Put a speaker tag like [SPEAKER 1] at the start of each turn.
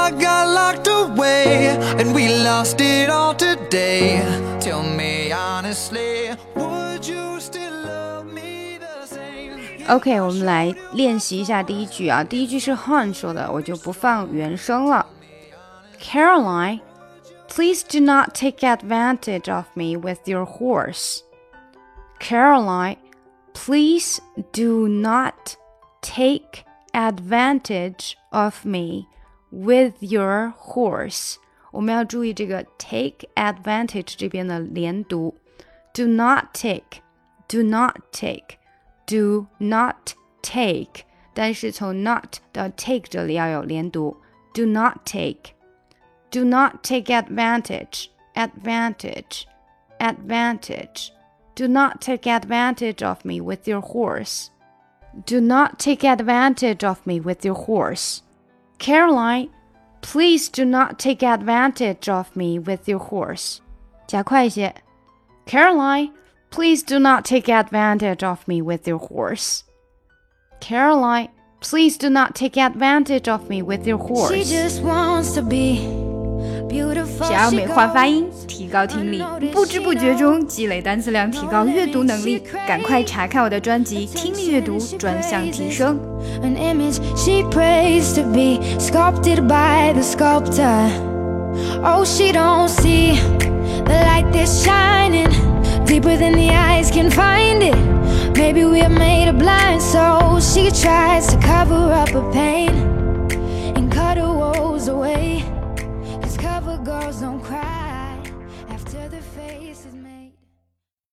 [SPEAKER 1] heart got locked away, and we lost it all today. Tell me honestly, would you still love me the same?
[SPEAKER 2] OK，我们来练习一下第一句啊。第一句是 Han 说的，我就不放原声了。Caroline, please do not take advantage of me with your horse. Caroline, please do not take advantage of me with your horse。我们要注意这个 take advantage 这边的连读，do not take，do not take，do not take，但是从 not 到 take 这里要有连读，do not take，do not take advantage，advantage，advantage。Do not take advantage of me with your horse. Do not take advantage of me with your horse. Caroline, please do not take advantage of me with your horse. 加快一些. Caroline, please do not take advantage of me with your horse. Caroline, please do not take advantage of me with your horse.
[SPEAKER 3] She just wants to be
[SPEAKER 2] 想要美化发音， 提高听力，不知不觉中积累单词量，提高阅读能力，赶快查看我的专辑《听力阅读专项提升》。
[SPEAKER 3] An image she prays to be sculpted by the sculptor. Oh, she don't see the light that's shining deeper than the eyes can find it. Maybe we are made of blind, so she tries to cover up her pain